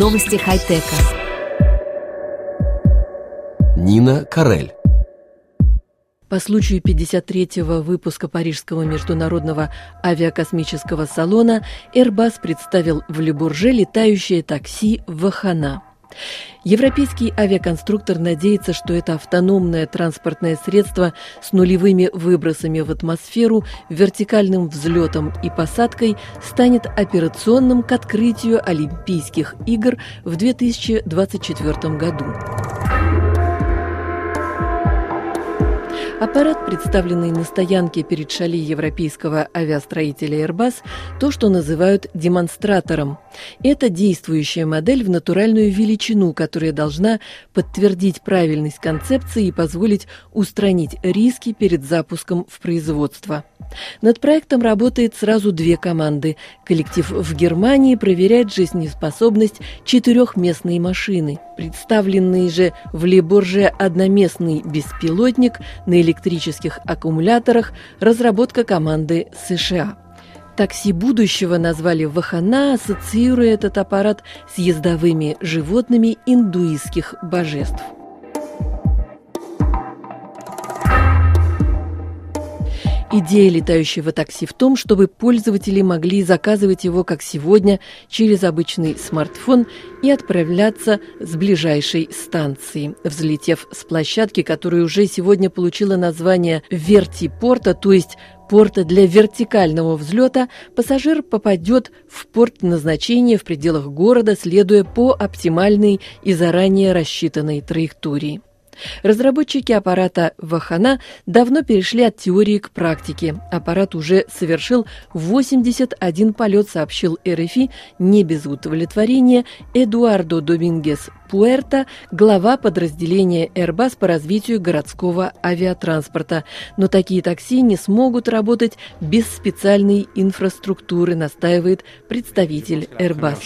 Новости хай-тека. Нина Карель. По случаю 53-го выпуска Парижского международного авиакосмического салона Airbus представил в Лебурже летающее такси «Вахана». Европейский авиаконструктор надеется, что это автономное транспортное средство с нулевыми выбросами в атмосферу, вертикальным взлетом и посадкой станет операционным к открытию Олимпийских игр в 2024 году. Аппарат, представленный на стоянке перед шали европейского авиастроителя Airbus, то, что называют демонстратором. Это действующая модель в натуральную величину, которая должна подтвердить правильность концепции и позволить устранить риски перед запуском в производство. Над проектом работает сразу две команды. Коллектив в Германии проверяет жизнеспособность четырехместной машины. Представленный же в Лебурже одноместный беспилотник на электрических аккумуляторах – разработка команды США. Такси будущего назвали Вахана, ассоциируя этот аппарат с ездовыми животными индуистских божеств. Идея летающего такси в том, чтобы пользователи могли заказывать его, как сегодня, через обычный смартфон и отправляться с ближайшей станции. Взлетев с площадки, которая уже сегодня получила название «Вертипорта», то есть порта для вертикального взлета, пассажир попадет в порт назначения в пределах города, следуя по оптимальной и заранее рассчитанной траектории. Разработчики аппарата Вахана давно перешли от теории к практике. Аппарат уже совершил 81 полет, сообщил РФИ не без удовлетворения Эдуардо Домингес Пуэрто, глава подразделения Airbus по развитию городского авиатранспорта. Но такие такси не смогут работать без специальной инфраструктуры, настаивает представитель Airbus.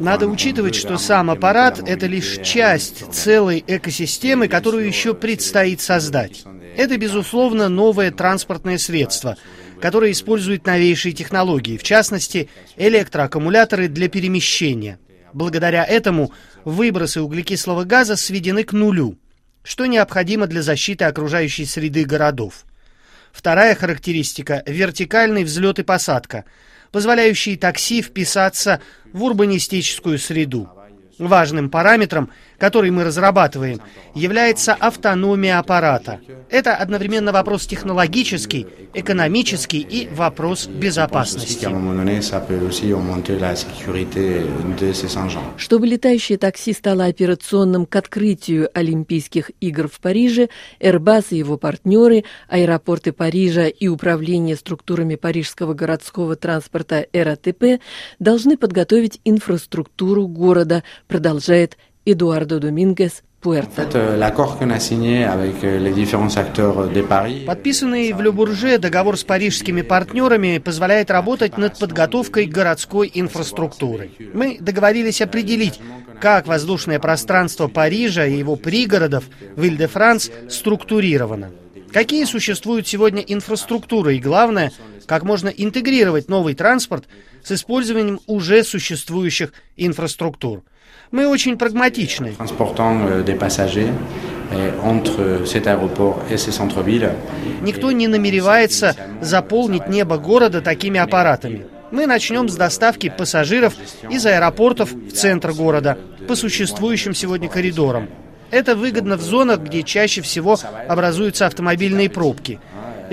Надо учитывать, что сам аппарат – это лишь часть целой экосистемы, которую еще предстоит создать. Это, безусловно, новое транспортное средство, которое использует новейшие технологии, в частности, электроаккумуляторы для перемещения. Благодаря этому выбросы углекислого газа сведены к нулю, что необходимо для защиты окружающей среды городов. Вторая характеристика – вертикальный взлет и посадка, позволяющий такси вписаться в урбанистическую среду. Важным параметром, который мы разрабатываем, является автономия аппарата. Это одновременно вопрос технологический, экономический и вопрос безопасности. Чтобы летающее такси стало операционным к открытию Олимпийских игр в Париже, Airbus и его партнеры, аэропорты Парижа и управление структурами парижского городского транспорта РАТП должны подготовить инфраструктуру города, продолжает Эдуардо Домингес Пуэрто. Подписанный в Любурже договор с парижскими партнерами позволяет работать над подготовкой городской инфраструктуры. Мы договорились определить, как воздушное пространство Парижа и его пригородов в Иль-де-Франс структурировано. Какие существуют сегодня инфраструктуры и, главное, как можно интегрировать новый транспорт с использованием уже существующих инфраструктур. Мы очень прагматичны. Euh, euh, Никто не намеревается заполнить небо города такими аппаратами. Мы начнем с доставки пассажиров из аэропортов в центр города по существующим сегодня коридорам. Это выгодно в зонах, где чаще всего образуются автомобильные пробки,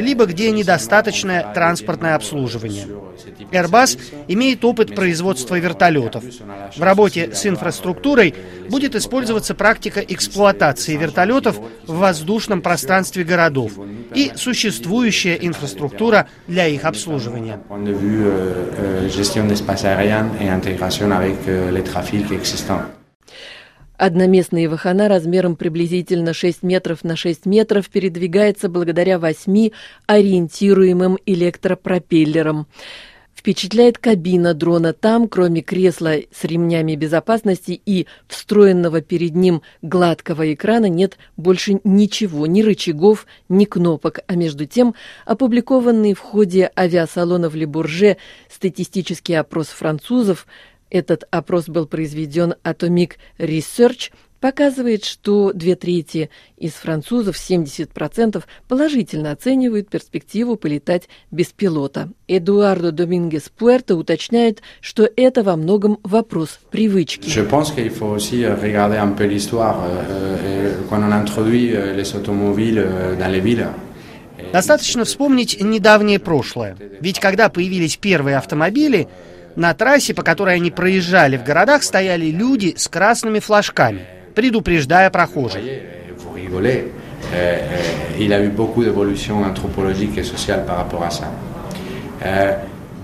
либо где недостаточное транспортное обслуживание. Airbus имеет опыт производства вертолетов. В работе с инфраструктурой будет использоваться практика эксплуатации вертолетов в воздушном пространстве городов и существующая инфраструктура для их обслуживания. Одноместный Вахана размером приблизительно 6 метров на 6 метров передвигается благодаря восьми ориентируемым электропропеллерам. Впечатляет кабина дрона. Там, кроме кресла с ремнями безопасности и встроенного перед ним гладкого экрана, нет больше ничего, ни рычагов, ни кнопок. А между тем, опубликованный в ходе авиасалона в Лебурже статистический опрос французов, этот опрос был произведен Atomic Research – показывает, что две трети из французов, 70%, положительно оценивают перспективу полетать без пилота. Эдуардо Домингес Пуэрто уточняет, что это во многом вопрос привычки. Je pense qu'il faut aussi regarder un peu l'histoire. Quand on introduit les automobiles dans les villes, Достаточно вспомнить недавнее прошлое. Ведь когда появились первые автомобили, на трассе, по которой они проезжали в городах, стояли люди с красными флажками – предупреждая прохожих.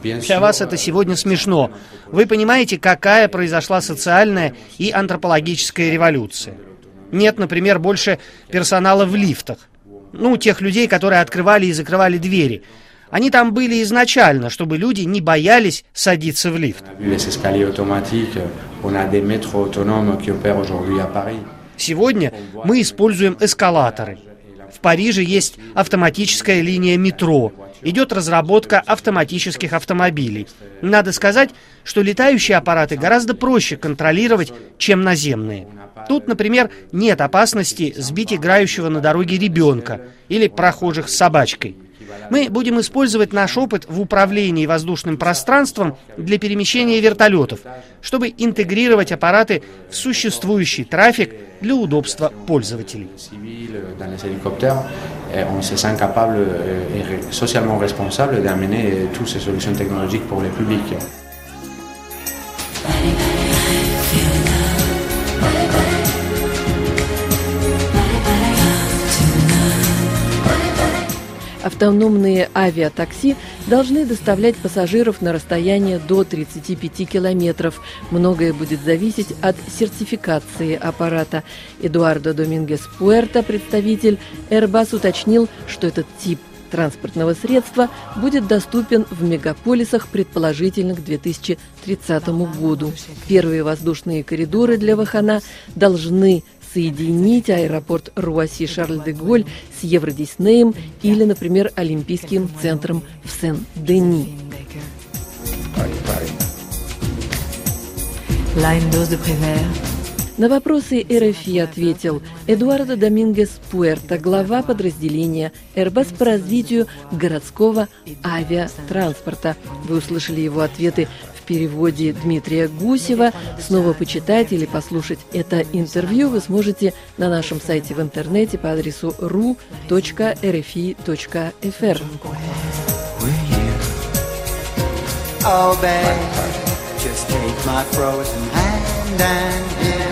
Для вас это сегодня смешно. Вы понимаете, какая произошла социальная и антропологическая революция. Нет, например, больше персонала в лифтах. Ну, тех людей, которые открывали и закрывали двери. Они там были изначально, чтобы люди не боялись садиться в лифт. Сегодня мы используем эскалаторы. В Париже есть автоматическая линия метро. Идет разработка автоматических автомобилей. Надо сказать, что летающие аппараты гораздо проще контролировать, чем наземные. Тут, например, нет опасности сбить играющего на дороге ребенка или прохожих с собачкой. Мы будем использовать наш опыт в управлении воздушным пространством для перемещения вертолетов, чтобы интегрировать аппараты в существующий трафик для удобства пользователей. Автономные авиатакси должны доставлять пассажиров на расстояние до 35 километров. Многое будет зависеть от сертификации аппарата. Эдуардо Домингес Пуэрто, представитель Airbus, уточнил, что этот тип транспортного средства будет доступен в мегаполисах предположительно к 2030 году. Первые воздушные коридоры для Вахана должны соединить аэропорт Руаси-Шарль-де-Голь с Евродиснеем или, например, Олимпийским центром в Сен-Дени. На вопросы РФИ ответил Эдуардо Домингес Пуэрто, глава подразделения Airbus по развитию городского авиатранспорта. Вы услышали его ответы переводе Дмитрия Гусева. Снова почитать или послушать это интервью вы сможете на нашем сайте в интернете по адресу ru.rfi.fr. Oh, babe, just take my frozen hand and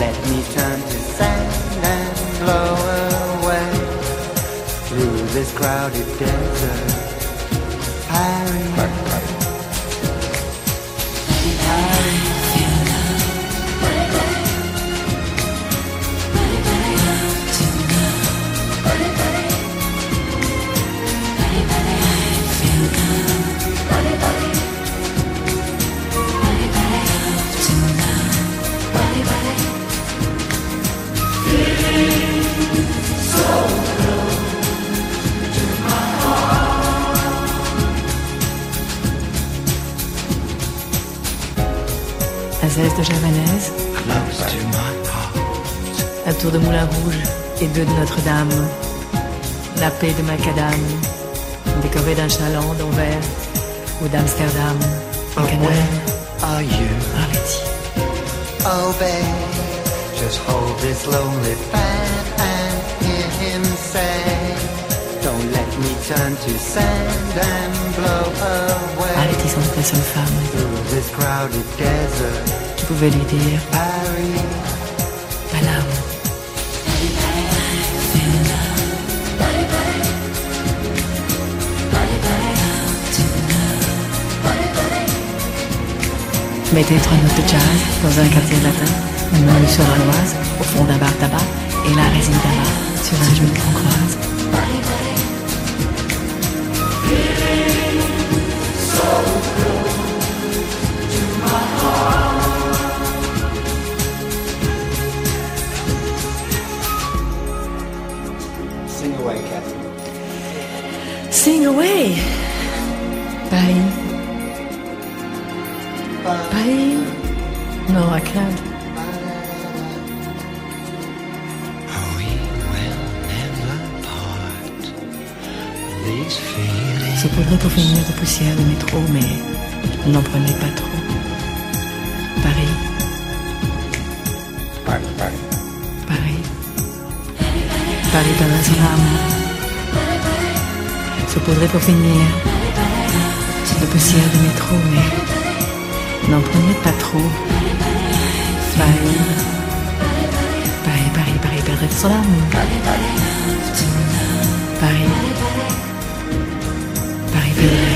let me turn to sand and blow away through this crowded desert. Harry. Javanaise, la tour de Moulin Rouge et deux de Notre-Dame, la paix de Macadam, décorée d'un chaland d'Anvers ou d'Amsterdam, en. Are you? Arletty. Oh, babe, just hold this lonely fan and hear him say, Don't let me turn to sand and blow away. Arletty la seule femme. Through this crowded desert. Pouvait lui dire. Mettez trois notes de jazz dans un quartier latin, une main sur l'oise, au fond d'un bar tabac, et la résine tabac sur un genou qu'on croise. Paris. Paris. Non, à Claude. Se pourrait pour finir de poussière le métro, mais n'en prenez pas trop. Paris. Paris, Paris. Paris. Paris son âme. Se pourrait pour finir de poussière de métro, mais n'en prenez pas trop. Paris. Paris, Paris, Paris perdrait son âme. Paris. Paris.